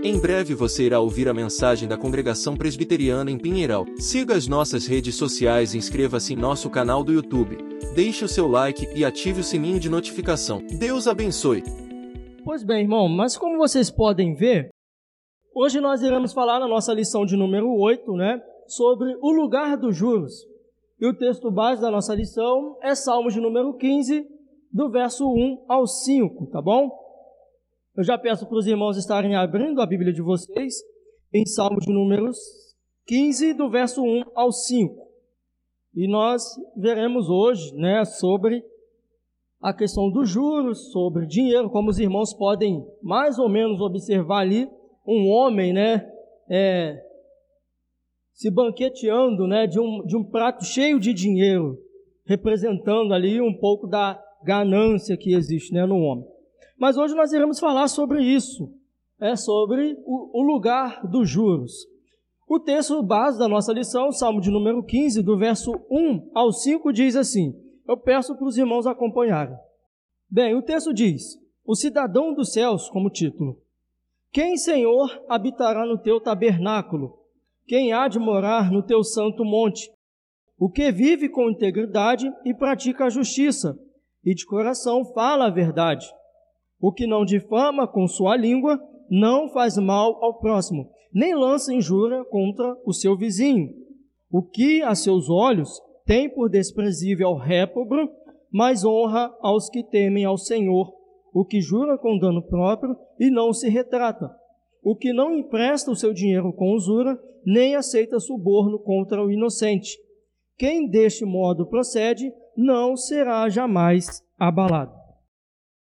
Em breve você irá ouvir a mensagem da Congregação Presbiteriana em Pinheiral. Siga as nossas redes sociais e inscreva-se em nosso canal do YouTube. Deixe o seu like e ative o sininho de notificação. Deus abençoe. Pois bem, irmão, mas como vocês podem ver, hoje nós iremos falar na nossa lição de número 8, né, sobre o lugar dos juros. E o texto base da nossa lição é Salmos de número 15, do verso 1 ao 5, tá bom? Eu já peço para os irmãos estarem abrindo a Bíblia de vocês em Salmos de números 15, do verso 1 ao 5. E nós veremos hoje, né, sobre a questão dos juros, sobre dinheiro, como os irmãos podem mais ou menos observar ali, um homem, né, é, se banqueteando né, de, um, de um prato cheio de dinheiro, representando ali um pouco da ganância que existe né, no homem. Mas hoje nós iremos falar sobre isso, é sobre o, o lugar dos juros. O texto base da nossa lição, Salmo de número 15, do verso 1 ao 5, diz assim: Eu peço para os irmãos acompanharem. Bem, o texto diz: O cidadão dos céus, como título. Quem, Senhor, habitará no teu tabernáculo? Quem há de morar no teu santo monte? O que vive com integridade e pratica a justiça, e de coração fala a verdade. O que não difama com sua língua, não faz mal ao próximo, nem lança injúria contra o seu vizinho. O que a seus olhos tem por desprezível ao réprobo, mas honra aos que temem ao Senhor. O que jura com dano próprio e não se retrata o que não empresta o seu dinheiro com usura, nem aceita suborno contra o inocente. Quem deste modo procede, não será jamais abalado.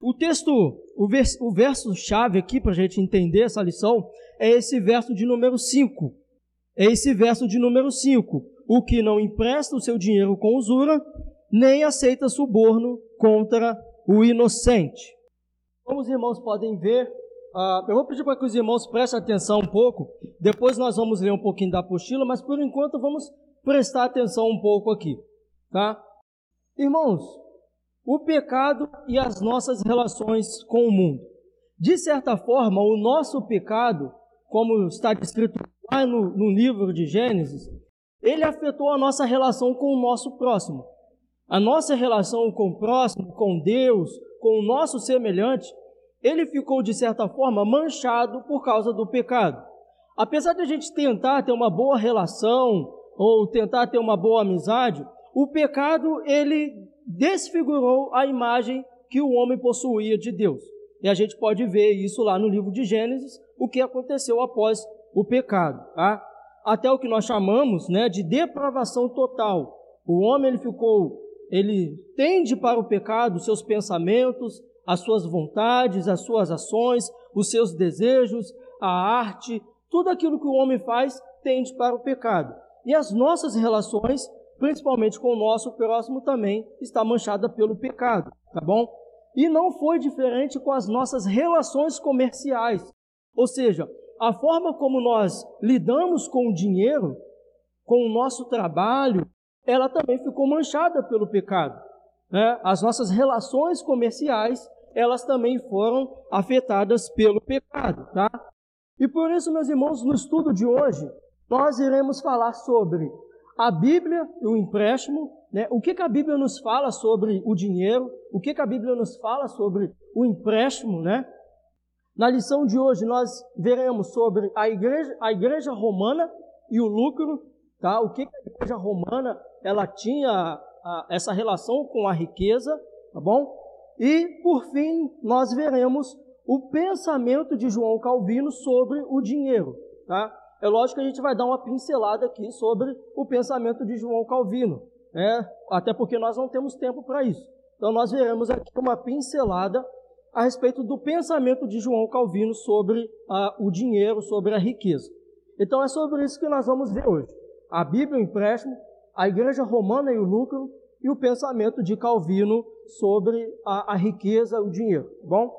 O texto, o, o verso-chave aqui para a gente entender essa lição é esse verso de número 5. É esse verso de número 5. O que não empresta o seu dinheiro com usura, nem aceita suborno contra o inocente. Como os irmãos podem ver, Uh, eu vou pedir para que os irmãos prestem atenção um pouco. Depois nós vamos ler um pouquinho da apostila, mas por enquanto vamos prestar atenção um pouco aqui, tá? Irmãos, o pecado e as nossas relações com o mundo. De certa forma, o nosso pecado, como está descrito lá no, no livro de Gênesis, ele afetou a nossa relação com o nosso próximo. A nossa relação com o próximo, com Deus, com o nosso semelhante, ele ficou, de certa forma, manchado por causa do pecado. Apesar de a gente tentar ter uma boa relação ou tentar ter uma boa amizade, o pecado ele desfigurou a imagem que o homem possuía de Deus. E a gente pode ver isso lá no livro de Gênesis, o que aconteceu após o pecado, tá? Até o que nós chamamos, né, de depravação total. O homem ele ficou, ele tende para o pecado, seus pensamentos, as suas vontades, as suas ações, os seus desejos, a arte, tudo aquilo que o homem faz tende para o pecado. E as nossas relações, principalmente com o nosso próximo, também está manchada pelo pecado, tá bom? E não foi diferente com as nossas relações comerciais. Ou seja, a forma como nós lidamos com o dinheiro, com o nosso trabalho, ela também ficou manchada pelo pecado. Né? As nossas relações comerciais elas também foram afetadas pelo pecado, tá? E por isso, meus irmãos, no estudo de hoje, nós iremos falar sobre a Bíblia e o empréstimo, né? O que, que a Bíblia nos fala sobre o dinheiro, o que, que a Bíblia nos fala sobre o empréstimo, né? Na lição de hoje nós veremos sobre a igreja, a igreja romana e o lucro, tá? O que, que a igreja romana ela tinha a, essa relação com a riqueza, tá bom? E, por fim, nós veremos o pensamento de João Calvino sobre o dinheiro. Tá? É lógico que a gente vai dar uma pincelada aqui sobre o pensamento de João Calvino, né? até porque nós não temos tempo para isso. Então, nós veremos aqui uma pincelada a respeito do pensamento de João Calvino sobre ah, o dinheiro, sobre a riqueza. Então, é sobre isso que nós vamos ver hoje. A Bíblia, o empréstimo, a igreja romana e o lucro, e o pensamento de Calvino sobre a, a riqueza, o dinheiro. Tá bom?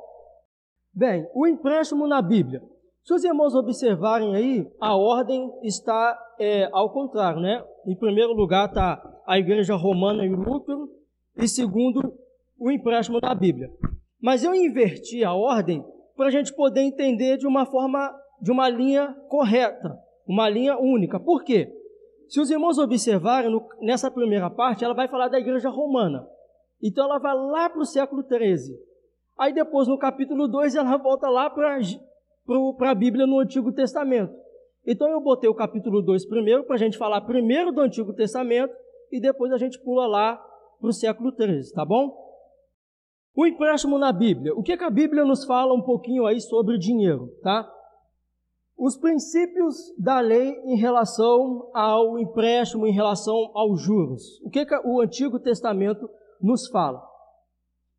Bem, o empréstimo na Bíblia. Se os irmãos observarem aí, a ordem está é, ao contrário, né? Em primeiro lugar está a igreja romana e o lucro, e segundo, o empréstimo na Bíblia. Mas eu inverti a ordem para a gente poder entender de uma forma de uma linha correta, uma linha única. Por quê? Se os irmãos observarem, no, nessa primeira parte, ela vai falar da igreja romana. Então ela vai lá para o século XIII. Aí depois, no capítulo 2, ela volta lá para a Bíblia no Antigo Testamento. Então eu botei o capítulo 2 primeiro, para a gente falar primeiro do Antigo Testamento, e depois a gente pula lá para o século XIII, tá bom? O empréstimo na Bíblia. O que, que a Bíblia nos fala um pouquinho aí sobre dinheiro, tá? Os princípios da lei em relação ao empréstimo, em relação aos juros. O que, que o Antigo Testamento nos fala?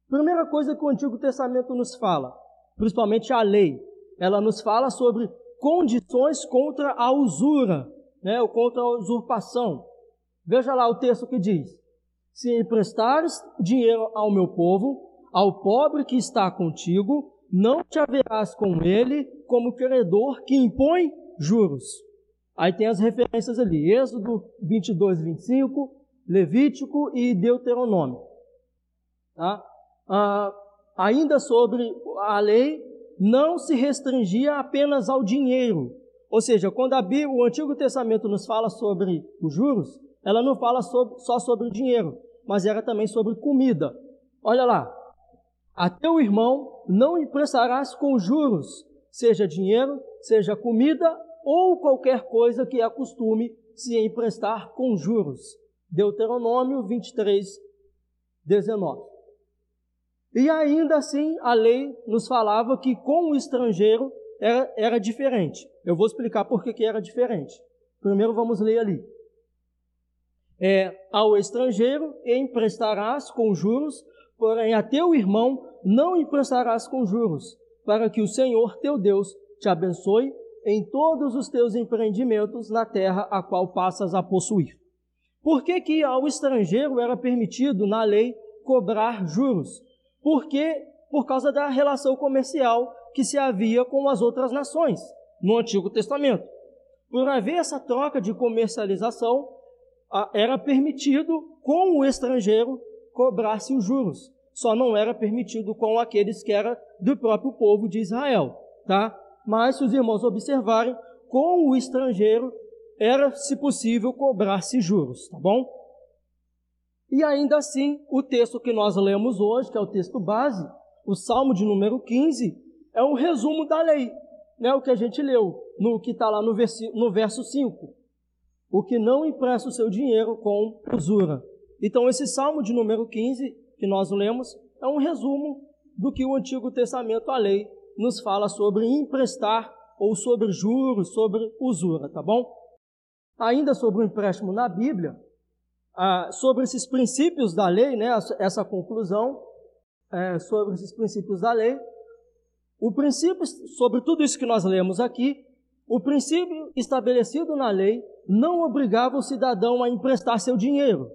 Primeira coisa que o Antigo Testamento nos fala, principalmente a lei, ela nos fala sobre condições contra a usura, né, ou contra a usurpação. Veja lá o texto que diz: Se emprestares dinheiro ao meu povo, ao pobre que está contigo, não te haverás com ele como credor que impõe juros. Aí tem as referências ali, Êxodo 22, 25, Levítico e Deuteronômio. Tá? Ah, ainda sobre a lei, não se restringia apenas ao dinheiro. Ou seja, quando a Bíblia, o Antigo Testamento nos fala sobre os juros, ela não fala sobre, só sobre o dinheiro, mas era também sobre comida. Olha lá. A teu irmão não emprestarás com juros, seja dinheiro, seja comida ou qualquer coisa que acostume se emprestar com juros. Deuteronômio 23, 19. E ainda assim, a lei nos falava que com o estrangeiro era, era diferente. Eu vou explicar por que, que era diferente. Primeiro vamos ler ali. É, ao estrangeiro emprestarás com juros, porém a teu irmão não emprestarás com juros, para que o Senhor teu Deus te abençoe em todos os teus empreendimentos na terra a qual passas a possuir. Por que, que ao estrangeiro era permitido, na lei, cobrar juros? Porque por causa da relação comercial que se havia com as outras nações no Antigo Testamento. Por haver essa troca de comercialização, era permitido com o estrangeiro cobrar-se os juros. Só não era permitido com aqueles que eram do próprio povo de Israel, tá? Mas se os irmãos observarem, com o estrangeiro era, se possível, cobrar-se juros, tá bom? E ainda assim, o texto que nós lemos hoje, que é o texto base, o Salmo de número 15, é um resumo da lei, né? o que a gente leu, no que está lá no, no verso 5. O que não empresta o seu dinheiro com usura. Então, esse Salmo de número 15, que nós lemos, é um resumo do que o Antigo Testamento, a lei, nos fala sobre emprestar ou sobre juros, sobre usura, tá bom? Ainda sobre o empréstimo na Bíblia, ah, sobre esses princípios da lei, né, essa conclusão é, sobre esses princípios da lei. O princípio, sobre tudo isso que nós lemos aqui, o princípio estabelecido na lei não obrigava o cidadão a emprestar seu dinheiro,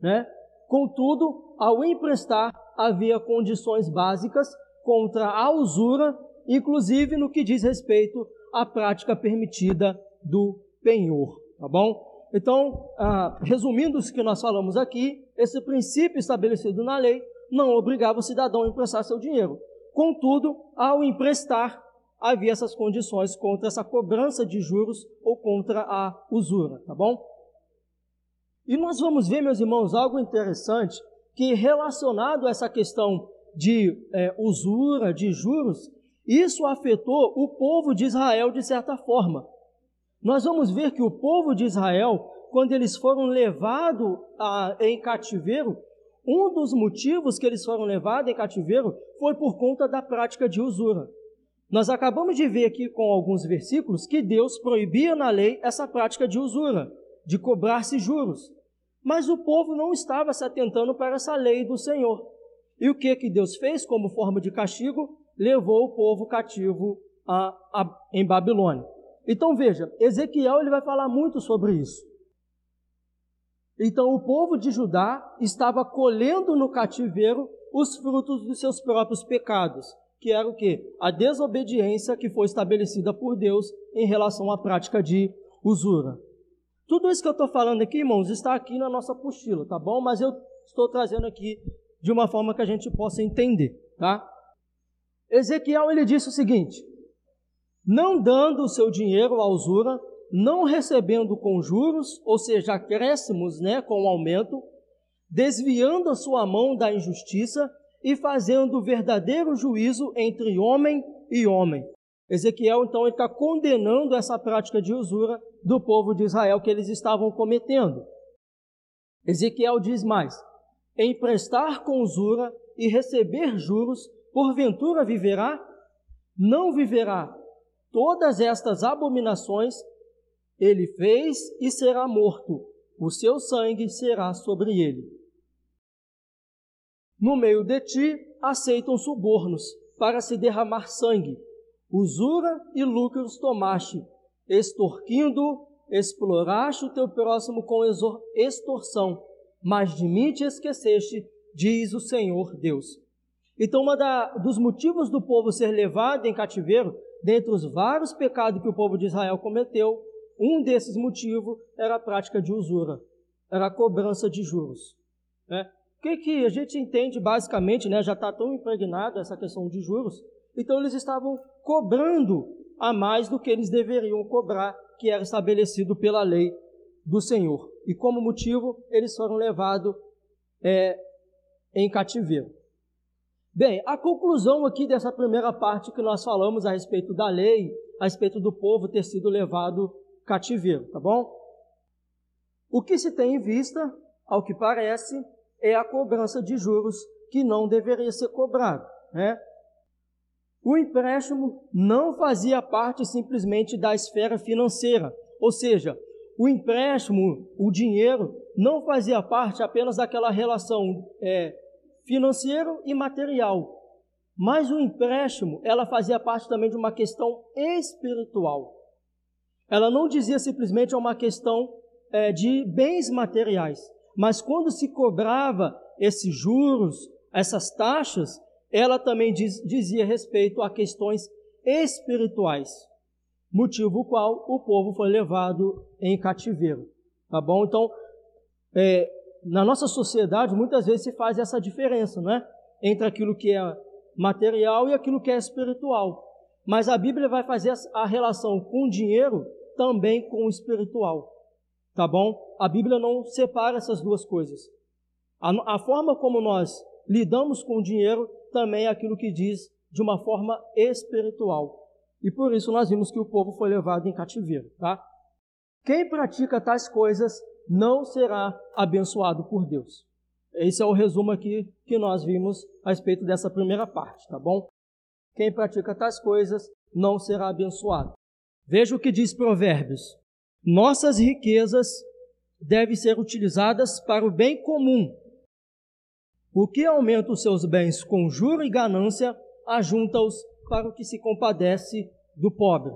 né? Contudo, ao emprestar, havia condições básicas contra a usura, inclusive no que diz respeito à prática permitida do penhor, tá bom? Então, ah, resumindo o que nós falamos aqui, esse princípio estabelecido na lei não obrigava o cidadão a emprestar seu dinheiro. Contudo, ao emprestar, havia essas condições contra essa cobrança de juros ou contra a usura, tá bom? E nós vamos ver, meus irmãos, algo interessante que relacionado a essa questão de é, usura, de juros, isso afetou o povo de Israel de certa forma. Nós vamos ver que o povo de Israel, quando eles foram levados a, em cativeiro, um dos motivos que eles foram levados em cativeiro foi por conta da prática de usura. Nós acabamos de ver aqui com alguns versículos que Deus proibia na lei essa prática de usura, de cobrar-se juros. Mas o povo não estava se atentando para essa lei do Senhor. E o que que Deus fez como forma de castigo? Levou o povo cativo a, a, em Babilônia. Então veja, Ezequiel ele vai falar muito sobre isso. Então o povo de Judá estava colhendo no cativeiro os frutos dos seus próprios pecados, que era o que? A desobediência que foi estabelecida por Deus em relação à prática de usura. Tudo isso que eu estou falando aqui, irmãos, está aqui na nossa apostila, tá bom? Mas eu estou trazendo aqui de uma forma que a gente possa entender, tá? Ezequiel ele disse o seguinte: não dando o seu dinheiro à usura, não recebendo com juros, ou seja, acréscimos né, com aumento, desviando a sua mão da injustiça e fazendo verdadeiro juízo entre homem e homem. Ezequiel, então, está condenando essa prática de usura do povo de Israel que eles estavam cometendo. Ezequiel diz mais: emprestar com usura e receber juros, porventura viverá? Não viverá. Todas estas abominações ele fez e será morto, o seu sangue será sobre ele. No meio de ti aceitam subornos para se derramar sangue, usura e lucros tomaste, extorquindo, exploraste o teu próximo com extorsão, mas de mim te esqueceste, diz o Senhor Deus. Então, um dos motivos do povo ser levado em cativeiro, dentre os vários pecados que o povo de Israel cometeu, um desses motivos era a prática de usura, era a cobrança de juros. Né? O que, que a gente entende basicamente, né, já está tão impregnado essa questão de juros, então eles estavam cobrando a mais do que eles deveriam cobrar, que era estabelecido pela lei do Senhor. E como motivo, eles foram levados é, em cativeiro. Bem, a conclusão aqui dessa primeira parte que nós falamos a respeito da lei, a respeito do povo ter sido levado cativeiro, tá bom? O que se tem em vista, ao que parece, é a cobrança de juros que não deveria ser cobrado, né? O empréstimo não fazia parte simplesmente da esfera financeira, ou seja, o empréstimo, o dinheiro, não fazia parte apenas daquela relação é, financeiro e material, mas o empréstimo, ela fazia parte também de uma questão espiritual. Ela não dizia simplesmente uma questão é, de bens materiais, mas quando se cobrava esses juros, essas taxas, ela também diz, dizia respeito a questões espirituais, motivo qual o povo foi levado em cativeiro. Tá bom? Então, é, na nossa sociedade, muitas vezes se faz essa diferença, né? Entre aquilo que é material e aquilo que é espiritual. Mas a Bíblia vai fazer a relação com o dinheiro também com o espiritual. Tá bom? A Bíblia não separa essas duas coisas. A, a forma como nós lidamos com o dinheiro também é aquilo que diz de uma forma espiritual. E por isso nós vimos que o povo foi levado em cativeiro, tá? Quem pratica tais coisas não será abençoado por Deus. Esse é o resumo aqui que nós vimos a respeito dessa primeira parte, tá bom? Quem pratica tais coisas não será abençoado. Veja o que diz Provérbios: Nossas riquezas devem ser utilizadas para o bem comum. O que aumenta os seus bens com juro e ganância, ajunta-os para o que se compadece do pobre.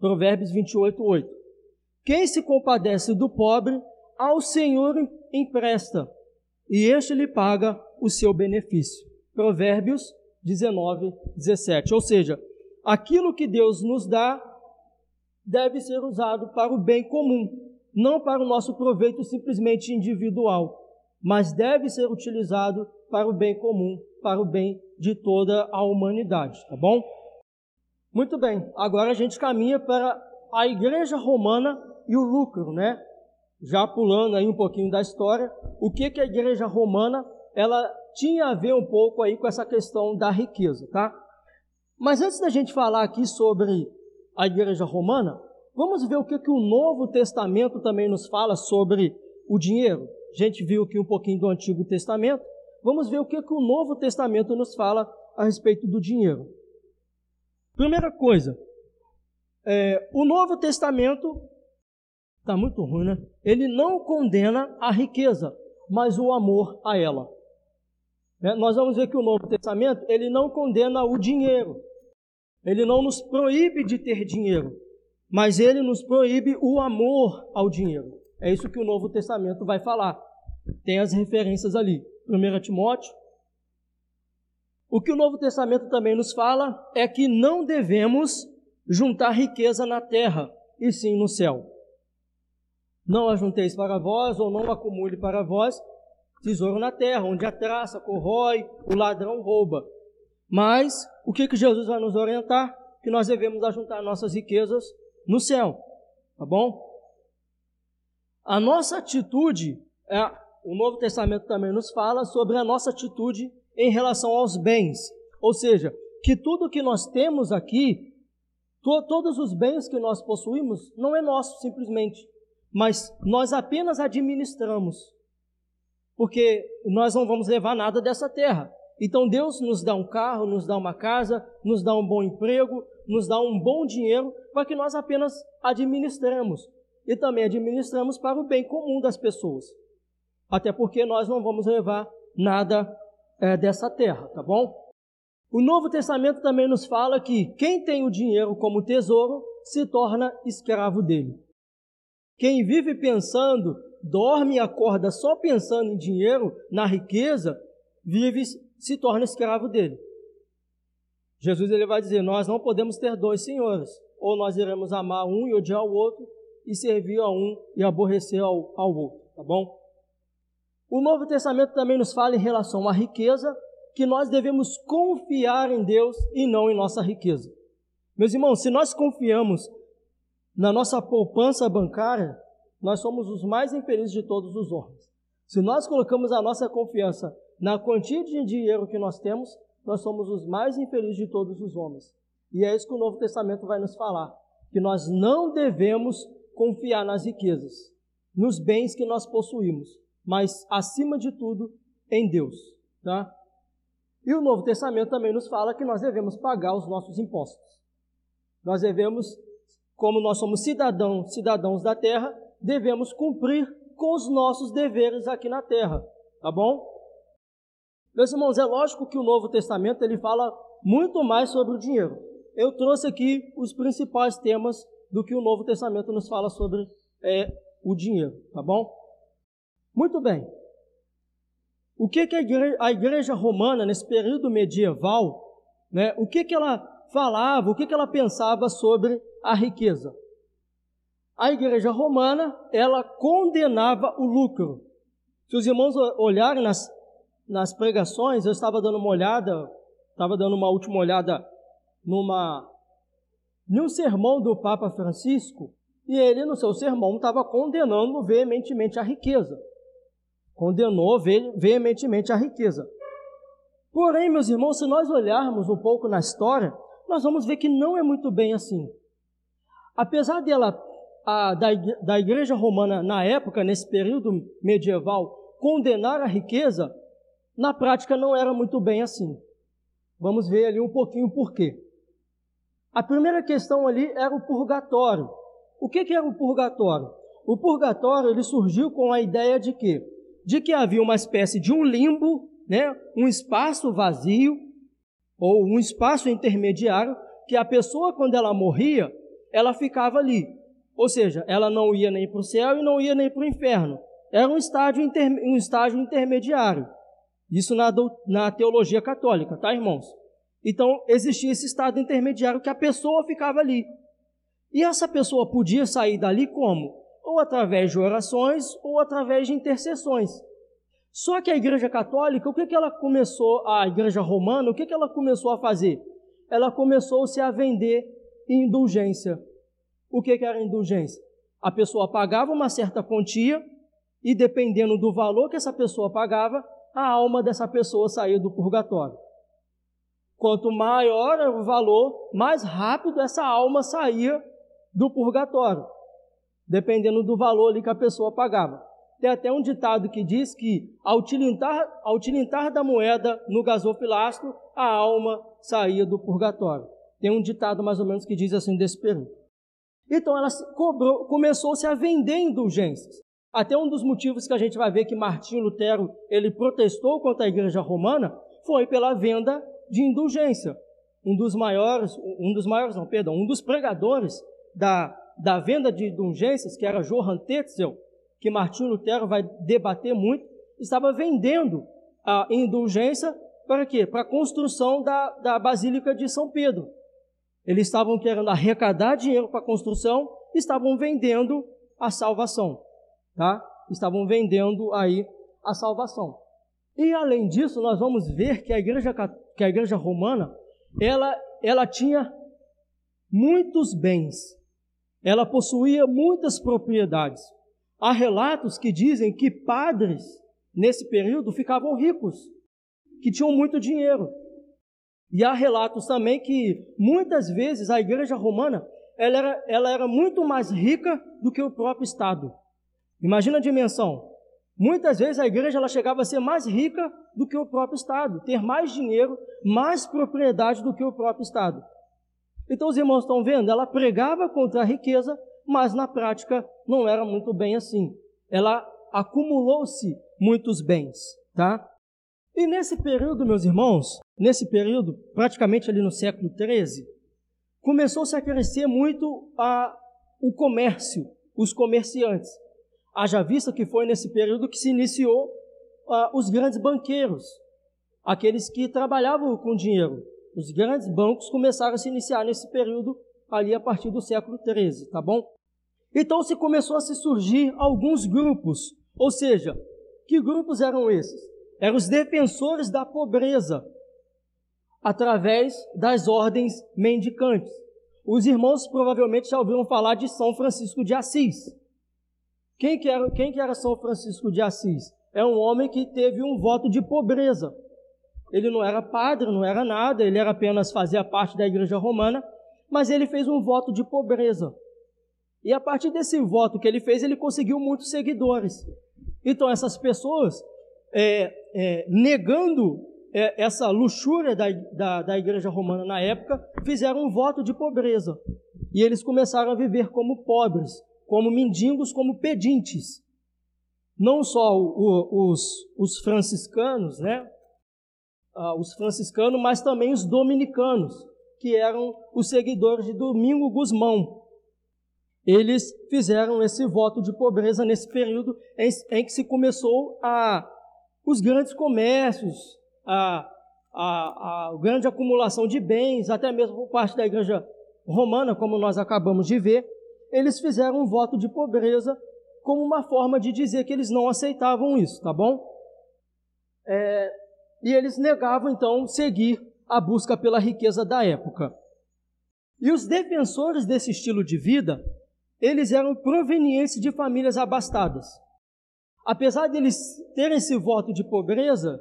Provérbios 28, 8. Quem se compadece do pobre, ao Senhor empresta, e este lhe paga o seu benefício. Provérbios 19, 17. Ou seja, aquilo que Deus nos dá, deve ser usado para o bem comum, não para o nosso proveito simplesmente individual, mas deve ser utilizado para o bem comum, para o bem de toda a humanidade, tá bom? Muito bem, agora a gente caminha para a igreja romana e o lucro, né? Já pulando aí um pouquinho da história, o que que a igreja romana, ela tinha a ver um pouco aí com essa questão da riqueza, tá? Mas antes da gente falar aqui sobre a igreja romana, vamos ver o que, que o Novo Testamento também nos fala sobre o dinheiro. A gente viu aqui um pouquinho do Antigo Testamento. Vamos ver o que, que o Novo Testamento nos fala a respeito do dinheiro. Primeira coisa, é, o Novo Testamento está muito ruim, né? Ele não condena a riqueza, mas o amor a ela. É, nós vamos ver que o Novo Testamento ele não condena o dinheiro, ele não nos proíbe de ter dinheiro, mas ele nos proíbe o amor ao dinheiro. É isso que o Novo Testamento vai falar. Tem as referências ali. 1 Timóteo. O que o Novo Testamento também nos fala é que não devemos juntar riqueza na terra, e sim no céu. Não ajunteis para vós, ou não acumule para vós tesouro na terra, onde a traça corrói, o ladrão rouba. Mas o que, que Jesus vai nos orientar? que nós devemos ajuntar nossas riquezas no céu, tá bom? A nossa atitude, é, o Novo Testamento também nos fala sobre a nossa atitude em relação aos bens, ou seja, que tudo que nós temos aqui, to, todos os bens que nós possuímos, não é nosso simplesmente, mas nós apenas administramos, porque nós não vamos levar nada dessa terra. Então Deus nos dá um carro, nos dá uma casa, nos dá um bom emprego, nos dá um bom dinheiro para que nós apenas administremos e também administramos para o bem comum das pessoas. Até porque nós não vamos levar nada é, dessa terra, tá bom? O Novo Testamento também nos fala que quem tem o dinheiro como tesouro se torna escravo dele. Quem vive pensando, dorme e acorda só pensando em dinheiro, na riqueza, vive se torna escravo dele. Jesus ele vai dizer: Nós não podemos ter dois senhores, ou nós iremos amar um e odiar o outro, e servir a um e aborrecer ao, ao outro, tá bom? O Novo Testamento também nos fala em relação à riqueza, que nós devemos confiar em Deus e não em nossa riqueza. Meus irmãos, se nós confiamos na nossa poupança bancária, nós somos os mais infelizes de todos os homens. Se nós colocamos a nossa confiança na quantia de dinheiro que nós temos, nós somos os mais infelizes de todos os homens. E é isso que o Novo Testamento vai nos falar, que nós não devemos confiar nas riquezas, nos bens que nós possuímos, mas acima de tudo em Deus, tá? E o Novo Testamento também nos fala que nós devemos pagar os nossos impostos. Nós devemos, como nós somos cidadãos, cidadãos da terra, devemos cumprir com os nossos deveres aqui na terra, tá bom? Meus irmãos, é lógico que o Novo Testamento ele fala muito mais sobre o dinheiro. Eu trouxe aqui os principais temas do que o Novo Testamento nos fala sobre é, o dinheiro, tá bom? Muito bem. O que, que a, igreja, a igreja romana, nesse período medieval, né, o que, que ela falava, o que, que ela pensava sobre a riqueza? A igreja romana, ela condenava o lucro. Se os irmãos olharem nas, nas pregações, eu estava dando uma olhada, estava dando uma última olhada numa, num sermão do Papa Francisco, e ele, no seu sermão, estava condenando veementemente a riqueza. Condenou veementemente a riqueza. Porém, meus irmãos, se nós olharmos um pouco na história, nós vamos ver que não é muito bem assim. Apesar dela, a, da, da igreja romana, na época, nesse período medieval, condenar a riqueza, na prática não era muito bem assim. Vamos ver ali um pouquinho por quê. A primeira questão ali era o purgatório. O que, que era o purgatório? O purgatório ele surgiu com a ideia de que de que havia uma espécie de um limbo, né, um espaço vazio ou um espaço intermediário que a pessoa quando ela morria, ela ficava ali. Ou seja, ela não ia nem para o céu e não ia nem para o inferno. Era um estágio, um estágio intermediário. Isso na, na teologia católica, tá, irmãos? Então, existia esse estado intermediário que a pessoa ficava ali. E essa pessoa podia sair dali como? ou através de orações ou através de intercessões. Só que a Igreja Católica, o que, que ela começou, a Igreja Romana, o que, que ela começou a fazer? Ela começou-se a vender indulgência. O que, era indulgência? A pessoa pagava uma certa quantia e, dependendo do valor que essa pessoa pagava, a alma dessa pessoa saía do purgatório. Quanto maior o valor, mais rápido essa alma saía do purgatório dependendo do valor ali que a pessoa pagava. Tem até um ditado que diz que ao tilintar, ao tilintar da moeda no gasofilácio, a alma saía do purgatório. Tem um ditado mais ou menos que diz assim desse período. Então ela começou-se a vender indulgências. Até um dos motivos que a gente vai ver que Martinho Lutero ele protestou contra a igreja romana foi pela venda de indulgência. Um dos maiores, um dos maiores, não, perdão, um dos pregadores da da venda de indulgências, que era Johann Tetzel, que Martinho Lutero vai debater muito, estava vendendo a indulgência para quê? Para a construção da, da Basílica de São Pedro. Eles estavam querendo arrecadar dinheiro para a construção, estavam vendendo a salvação, tá? Estavam vendendo aí a salvação. E além disso, nós vamos ver que a igreja, que a igreja romana, ela, ela tinha muitos bens. Ela possuía muitas propriedades. Há relatos que dizem que padres, nesse período, ficavam ricos, que tinham muito dinheiro. E há relatos também que muitas vezes a igreja romana ela era, ela era muito mais rica do que o próprio Estado. Imagina a dimensão. Muitas vezes a igreja ela chegava a ser mais rica do que o próprio Estado, ter mais dinheiro, mais propriedade do que o próprio Estado. Então os irmãos estão vendo? Ela pregava contra a riqueza, mas na prática não era muito bem assim. Ela acumulou-se muitos bens, tá? E nesse período, meus irmãos, nesse período, praticamente ali no século XIII, começou-se a crescer muito a, o comércio, os comerciantes. Haja vista que foi nesse período que se iniciou uh, os grandes banqueiros, aqueles que trabalhavam com dinheiro. Os grandes bancos começaram a se iniciar nesse período ali a partir do século XIII, tá bom? Então se começou a se surgir alguns grupos, ou seja, que grupos eram esses? Eram os defensores da pobreza, através das ordens mendicantes. Os irmãos provavelmente já ouviram falar de São Francisco de Assis. Quem que, era, quem que era São Francisco de Assis? É um homem que teve um voto de pobreza. Ele não era padre, não era nada, ele era apenas fazia parte da igreja romana, mas ele fez um voto de pobreza. E a partir desse voto que ele fez, ele conseguiu muitos seguidores. Então, essas pessoas, é, é, negando é, essa luxúria da, da, da igreja romana na época, fizeram um voto de pobreza. E eles começaram a viver como pobres, como mendigos, como pedintes. Não só o, os, os franciscanos, né? Ah, os franciscanos, mas também os dominicanos, que eram os seguidores de Domingo Guzmão. Eles fizeram esse voto de pobreza nesse período em, em que se começou a os grandes comércios, a, a, a grande acumulação de bens, até mesmo por parte da igreja romana, como nós acabamos de ver, eles fizeram um voto de pobreza como uma forma de dizer que eles não aceitavam isso, tá bom? É, e eles negavam então seguir a busca pela riqueza da época. E os defensores desse estilo de vida, eles eram provenientes de famílias abastadas. Apesar de eles terem esse voto de pobreza,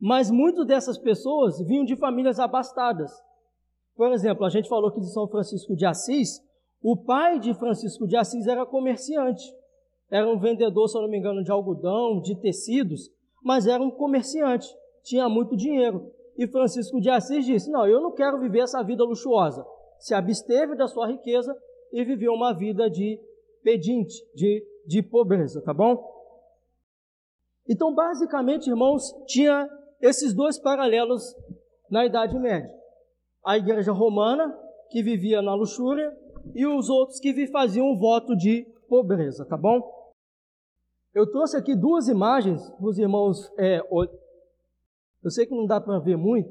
mas muitas dessas pessoas vinham de famílias abastadas. Por exemplo, a gente falou que de São Francisco de Assis, o pai de Francisco de Assis era comerciante. Era um vendedor, se eu não me engano, de algodão, de tecidos, mas era um comerciante, tinha muito dinheiro. E Francisco de Assis disse: Não, eu não quero viver essa vida luxuosa. Se absteve da sua riqueza e viveu uma vida de pedinte, de, de pobreza, tá bom? Então, basicamente, irmãos, tinha esses dois paralelos na Idade Média. A igreja romana, que vivia na luxúria, e os outros que faziam um voto de pobreza, tá bom? Eu trouxe aqui duas imagens para os irmãos. É, eu sei que não dá para ver muito,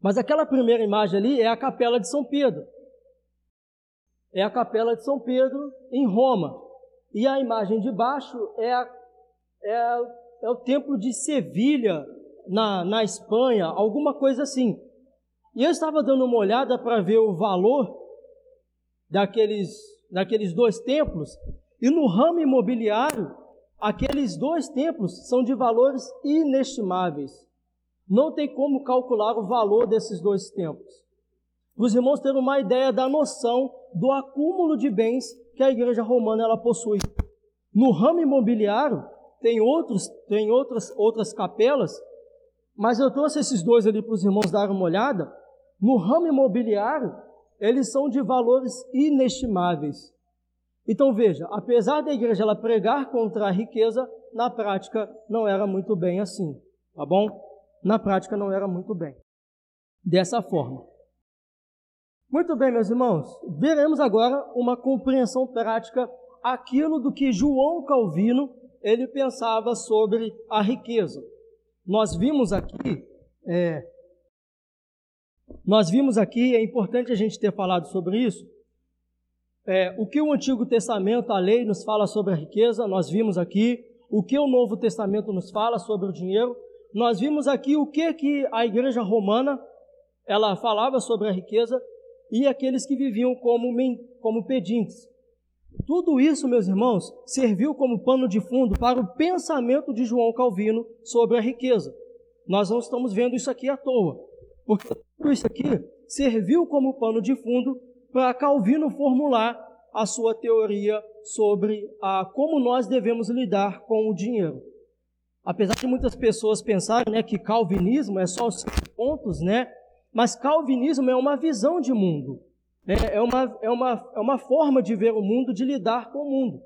mas aquela primeira imagem ali é a capela de São Pedro. É a capela de São Pedro em Roma. E a imagem de baixo é, a, é é o templo de Sevilha, na, na Espanha, alguma coisa assim. E eu estava dando uma olhada para ver o valor daqueles, daqueles dois templos, e no ramo imobiliário, aqueles dois templos são de valores inestimáveis. Não tem como calcular o valor desses dois templos. Os irmãos terem uma ideia da noção do acúmulo de bens que a igreja romana ela possui. No ramo imobiliário, tem outros, tem outras, outras capelas, mas eu trouxe esses dois ali para os irmãos darem uma olhada. No ramo imobiliário, eles são de valores inestimáveis. Então veja, apesar da igreja ela pregar contra a riqueza, na prática não era muito bem assim, tá bom? Na prática não era muito bem. Dessa forma. Muito bem, meus irmãos, veremos agora uma compreensão prática aquilo do que João Calvino ele pensava sobre a riqueza. Nós vimos aqui, é, nós vimos aqui, é importante a gente ter falado sobre isso, é, o que o Antigo Testamento, a lei, nos fala sobre a riqueza, nós vimos aqui, o que o Novo Testamento nos fala sobre o dinheiro, nós vimos aqui o que, que a igreja romana ela falava sobre a riqueza, e aqueles que viviam como, como pedintes. Tudo isso, meus irmãos, serviu como pano de fundo para o pensamento de João Calvino sobre a riqueza. Nós não estamos vendo isso aqui à toa, porque tudo isso aqui serviu como pano de fundo para Calvino formular a sua teoria sobre a, como nós devemos lidar com o dinheiro. Apesar de muitas pessoas pensarem né, que calvinismo é só os pontos, né, mas calvinismo é uma visão de mundo. É, é uma, é, uma, é uma forma de ver o mundo, de lidar com o mundo.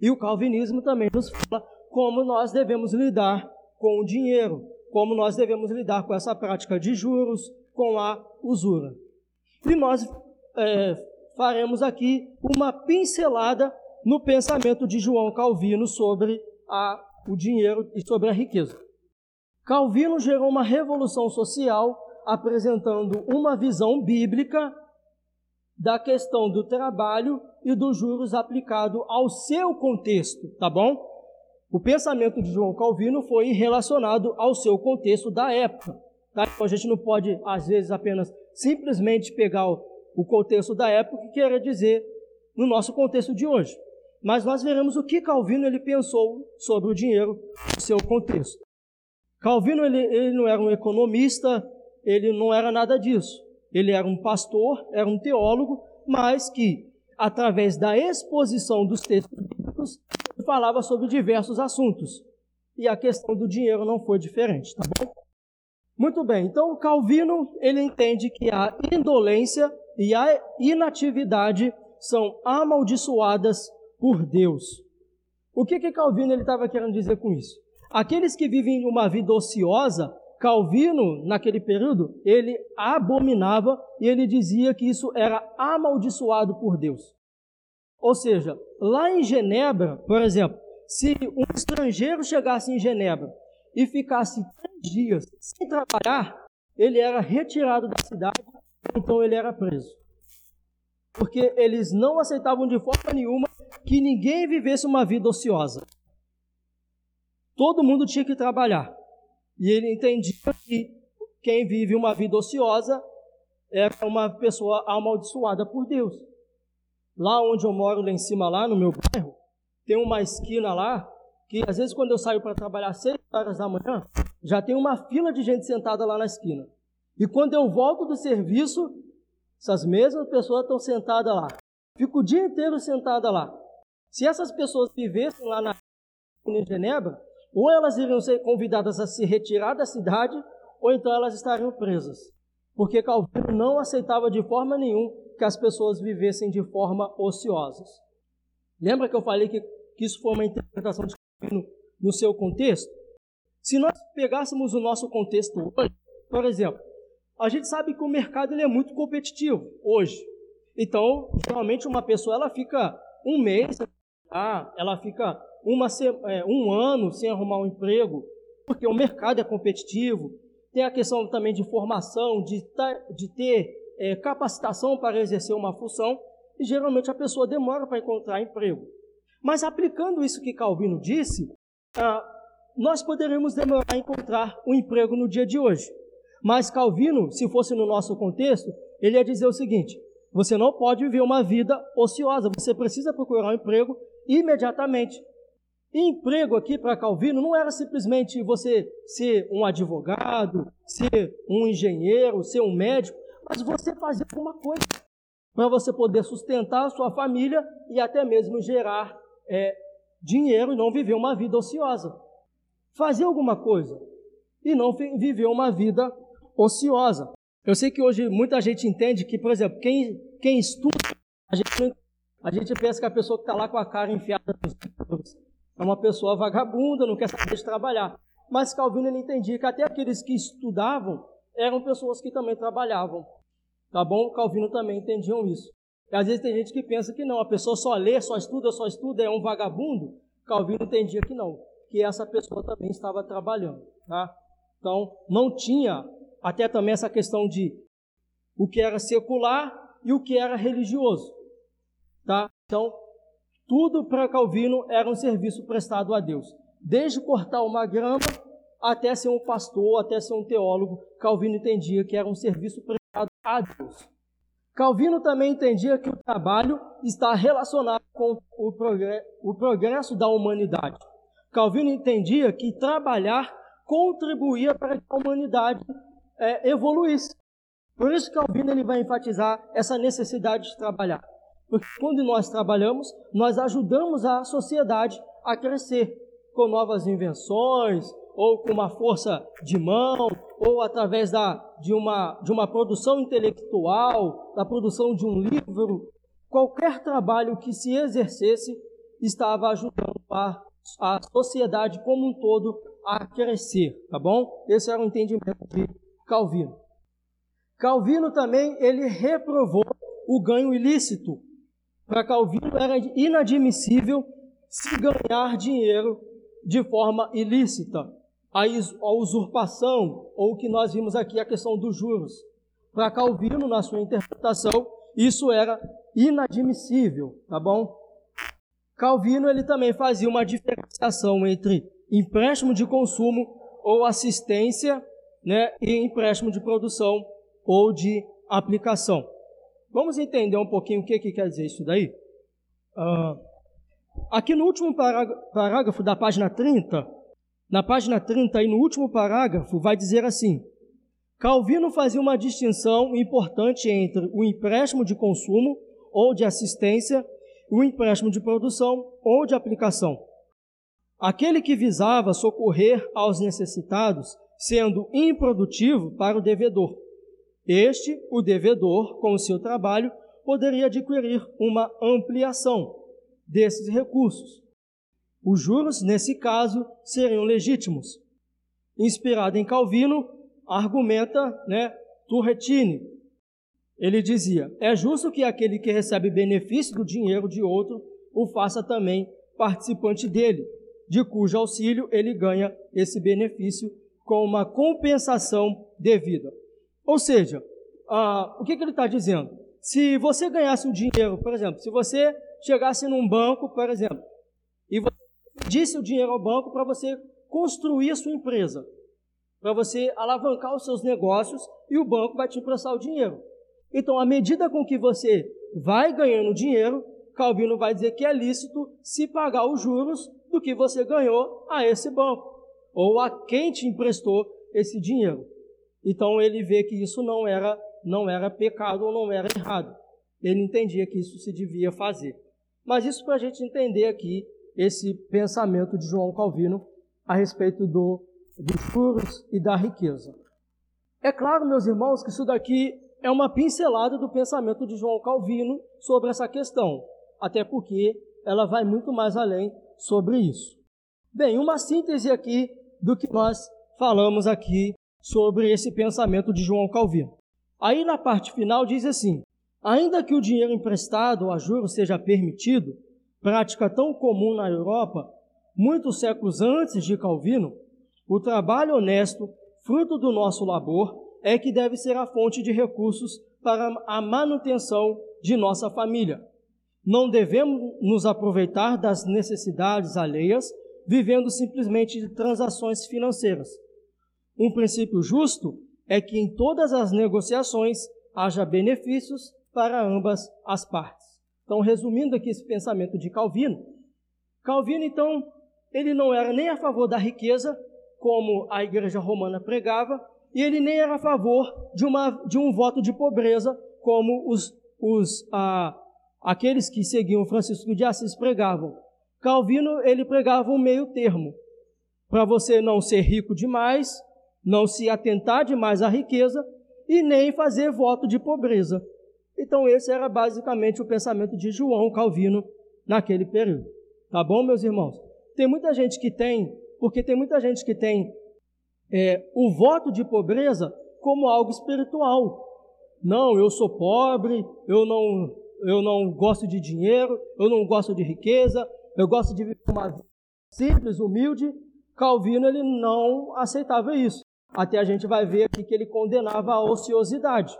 E o calvinismo também nos fala como nós devemos lidar com o dinheiro, como nós devemos lidar com essa prática de juros, com a usura. E nós é, faremos aqui uma pincelada no pensamento de João Calvino sobre a, o dinheiro e sobre a riqueza. Calvino gerou uma revolução social apresentando uma visão bíblica da questão do trabalho e dos juros aplicado ao seu contexto, tá bom? O pensamento de João Calvino foi relacionado ao seu contexto da época. Tá? Então a gente não pode, às vezes, apenas simplesmente pegar o contexto da época e querer dizer no nosso contexto de hoje. Mas nós veremos o que Calvino ele pensou sobre o dinheiro no seu contexto. Calvino ele, ele não era um economista, ele não era nada disso. Ele era um pastor, era um teólogo, mas que, através da exposição dos textos bíblicos, falava sobre diversos assuntos. E a questão do dinheiro não foi diferente, tá bom? Muito bem, então Calvino ele entende que a indolência e a inatividade são amaldiçoadas por Deus. O que que Calvino estava querendo dizer com isso? Aqueles que vivem uma vida ociosa Calvino, naquele período, ele abominava e ele dizia que isso era amaldiçoado por Deus. Ou seja, lá em Genebra, por exemplo, se um estrangeiro chegasse em Genebra e ficasse três dias sem trabalhar, ele era retirado da cidade, então ele era preso. Porque eles não aceitavam de forma nenhuma que ninguém vivesse uma vida ociosa. Todo mundo tinha que trabalhar. E ele entendia que quem vive uma vida ociosa é uma pessoa amaldiçoada por Deus. Lá onde eu moro, lá em cima, lá no meu bairro, tem uma esquina lá que às vezes quando eu saio para trabalhar às 6 horas da manhã, já tem uma fila de gente sentada lá na esquina. E quando eu volto do serviço, essas mesmas pessoas estão sentadas lá. Fico o dia inteiro sentada lá. Se essas pessoas vivessem lá na em Genebra, ou elas iriam ser convidadas a se retirar da cidade, ou então elas estariam presas. Porque Calvino não aceitava de forma nenhuma que as pessoas vivessem de forma ociosas. Lembra que eu falei que, que isso foi uma interpretação de Calvino no seu contexto? Se nós pegássemos o nosso contexto hoje, por exemplo, a gente sabe que o mercado ele é muito competitivo hoje. Então, geralmente uma pessoa ela fica um mês, ah, ela fica uma, é, um ano sem arrumar um emprego, porque o mercado é competitivo, tem a questão também de formação, de, de ter é, capacitação para exercer uma função, e geralmente a pessoa demora para encontrar emprego. Mas aplicando isso que Calvino disse, ah, nós poderíamos demorar a encontrar um emprego no dia de hoje. Mas Calvino, se fosse no nosso contexto, ele ia dizer o seguinte: você não pode viver uma vida ociosa, você precisa procurar um emprego imediatamente. Emprego aqui para Calvino não era simplesmente você ser um advogado, ser um engenheiro, ser um médico, mas você fazer alguma coisa para você poder sustentar a sua família e até mesmo gerar é, dinheiro e não viver uma vida ociosa. Fazer alguma coisa e não viver uma vida ociosa. Eu sei que hoje muita gente entende que, por exemplo, quem, quem estuda, a gente, a gente pensa que a pessoa que está lá com a cara enfiada nos é uma pessoa vagabunda, não quer saber de trabalhar. Mas Calvino ele entendia que até aqueles que estudavam eram pessoas que também trabalhavam. Tá bom? Calvino também entendiam isso. E às vezes tem gente que pensa que não, a pessoa só lê, só estuda, só estuda, é um vagabundo. Calvino entendia que não, que essa pessoa também estava trabalhando. Tá? Então, não tinha até também essa questão de o que era secular e o que era religioso. Tá? Então, tudo para Calvino era um serviço prestado a Deus. Desde cortar uma grama até ser um pastor, até ser um teólogo, Calvino entendia que era um serviço prestado a Deus. Calvino também entendia que o trabalho está relacionado com o progresso da humanidade. Calvino entendia que trabalhar contribuía para que a humanidade é, evoluísse. Por isso Calvino ele vai enfatizar essa necessidade de trabalhar. Porque quando nós trabalhamos, nós ajudamos a sociedade a crescer com novas invenções, ou com uma força de mão, ou através da, de, uma, de uma produção intelectual, da produção de um livro, qualquer trabalho que se exercesse estava ajudando a, a sociedade como um todo a crescer, tá bom? Esse era o entendimento de Calvino. Calvino também ele reprovou o ganho ilícito. Para Calvino era inadmissível se ganhar dinheiro de forma ilícita a usurpação, ou o que nós vimos aqui, a questão dos juros. Para Calvino, na sua interpretação, isso era inadmissível, tá bom? Calvino ele também fazia uma diferenciação entre empréstimo de consumo ou assistência, né, e empréstimo de produção ou de aplicação. Vamos entender um pouquinho o que, que quer dizer isso daí? Uh, aqui no último parágrafo da página 30, na página 30 e no último parágrafo, vai dizer assim: Calvino fazia uma distinção importante entre o empréstimo de consumo ou de assistência e o empréstimo de produção ou de aplicação. Aquele que visava socorrer aos necessitados, sendo improdutivo para o devedor. Este, o devedor, com o seu trabalho, poderia adquirir uma ampliação desses recursos, os juros, nesse caso, seriam legítimos. Inspirado em Calvino, argumenta né, Turretini. Ele dizia: é justo que aquele que recebe benefício do dinheiro de outro o faça também participante dele, de cujo auxílio ele ganha esse benefício com uma compensação devida. Ou seja, ah, o que, que ele está dizendo? Se você ganhasse o dinheiro, por exemplo, se você chegasse num banco, por exemplo, e você disse o dinheiro ao banco para você construir a sua empresa, para você alavancar os seus negócios e o banco vai te emprestar o dinheiro. Então, à medida com que você vai ganhando dinheiro, Calvino vai dizer que é lícito se pagar os juros do que você ganhou a esse banco ou a quem te emprestou esse dinheiro. Então ele vê que isso não era não era pecado ou não era errado. Ele entendia que isso se devia fazer. Mas isso para a gente entender aqui esse pensamento de João Calvino a respeito do, dos juros e da riqueza. É claro, meus irmãos, que isso daqui é uma pincelada do pensamento de João Calvino sobre essa questão, até porque ela vai muito mais além sobre isso. Bem, uma síntese aqui do que nós falamos aqui sobre esse pensamento de João Calvino. Aí na parte final diz assim: ainda que o dinheiro emprestado a juros seja permitido, prática tão comum na Europa, muitos séculos antes de Calvino, o trabalho honesto, fruto do nosso labor, é que deve ser a fonte de recursos para a manutenção de nossa família. Não devemos nos aproveitar das necessidades alheias, vivendo simplesmente de transações financeiras. Um princípio justo é que em todas as negociações haja benefícios para ambas as partes. Então, resumindo aqui esse pensamento de Calvino, Calvino, então, ele não era nem a favor da riqueza, como a igreja romana pregava, e ele nem era a favor de, uma, de um voto de pobreza, como os, os, ah, aqueles que seguiam Francisco de Assis pregavam. Calvino, ele pregava um meio termo, para você não ser rico demais, não se atentar demais à riqueza e nem fazer voto de pobreza. Então, esse era basicamente o pensamento de João Calvino naquele período. Tá bom, meus irmãos? Tem muita gente que tem, porque tem muita gente que tem é, o voto de pobreza como algo espiritual. Não, eu sou pobre, eu não, eu não gosto de dinheiro, eu não gosto de riqueza, eu gosto de viver uma vida simples, humilde. Calvino ele não aceitava isso. Até a gente vai ver aqui que ele condenava a ociosidade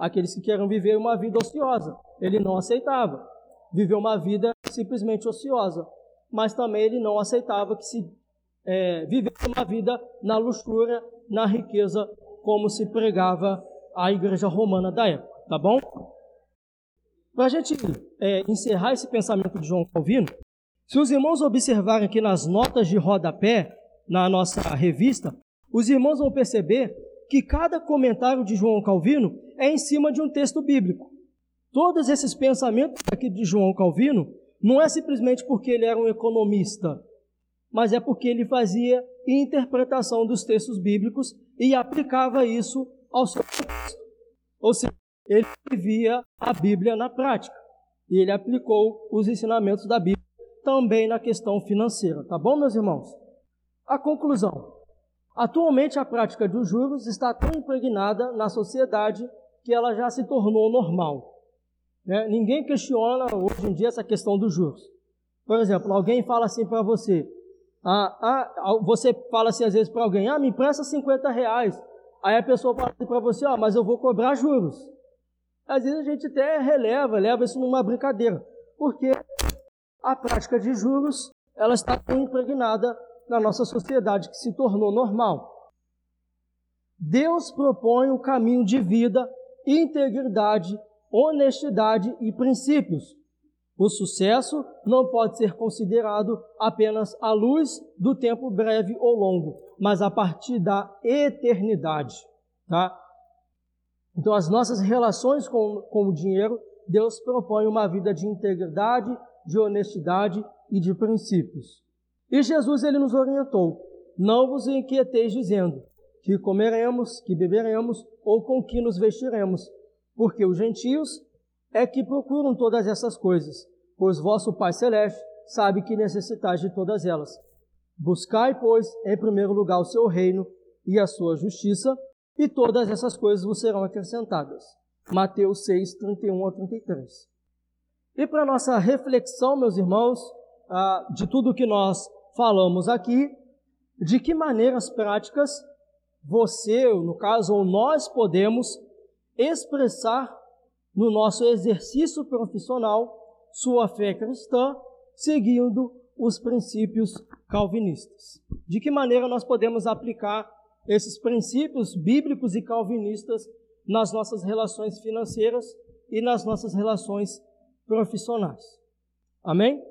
aqueles que querem viver uma vida ociosa. Ele não aceitava viver uma vida simplesmente ociosa, mas também ele não aceitava que se é, vivesse uma vida na luxúria, na riqueza, como se pregava a igreja romana da época, tá bom? Para a gente é, encerrar esse pensamento de João Calvino, se os irmãos observarem aqui nas notas de rodapé, na nossa revista, os irmãos vão perceber que cada comentário de João Calvino é em cima de um texto bíblico. Todos esses pensamentos aqui de João Calvino não é simplesmente porque ele era um economista, mas é porque ele fazia interpretação dos textos bíblicos e aplicava isso ao seu texto. Ou seja, ele via a Bíblia na prática e ele aplicou os ensinamentos da Bíblia também na questão financeira. Tá bom, meus irmãos? A conclusão. Atualmente, a prática dos juros está tão impregnada na sociedade que ela já se tornou normal. Né? Ninguém questiona hoje em dia essa questão dos juros. Por exemplo, alguém fala assim para você, ah, ah, você fala assim às vezes para alguém, ah, me empresta 50 reais. Aí a pessoa fala assim para você, ah, mas eu vou cobrar juros. Às vezes a gente até releva, leva isso numa brincadeira, porque a prática de juros ela está tão impregnada na nossa sociedade que se tornou normal. Deus propõe um caminho de vida, integridade, honestidade e princípios. O sucesso não pode ser considerado apenas à luz do tempo breve ou longo, mas a partir da eternidade. Tá? Então, as nossas relações com, com o dinheiro, Deus propõe uma vida de integridade, de honestidade e de princípios. E Jesus ele nos orientou: não vos inquieteis dizendo que comeremos, que beberemos ou com que nos vestiremos, porque os gentios é que procuram todas essas coisas, pois vosso Pai Celeste sabe que necessitais de todas elas. Buscai, pois, em primeiro lugar o seu reino e a sua justiça, e todas essas coisas vos serão acrescentadas. Mateus 6, 31 a 33. E para nossa reflexão, meus irmãos, ah, de tudo que nós falamos aqui, de que maneiras práticas você, no caso, ou nós podemos expressar no nosso exercício profissional sua fé cristã, seguindo os princípios calvinistas. De que maneira nós podemos aplicar esses princípios bíblicos e calvinistas nas nossas relações financeiras e nas nossas relações profissionais? Amém?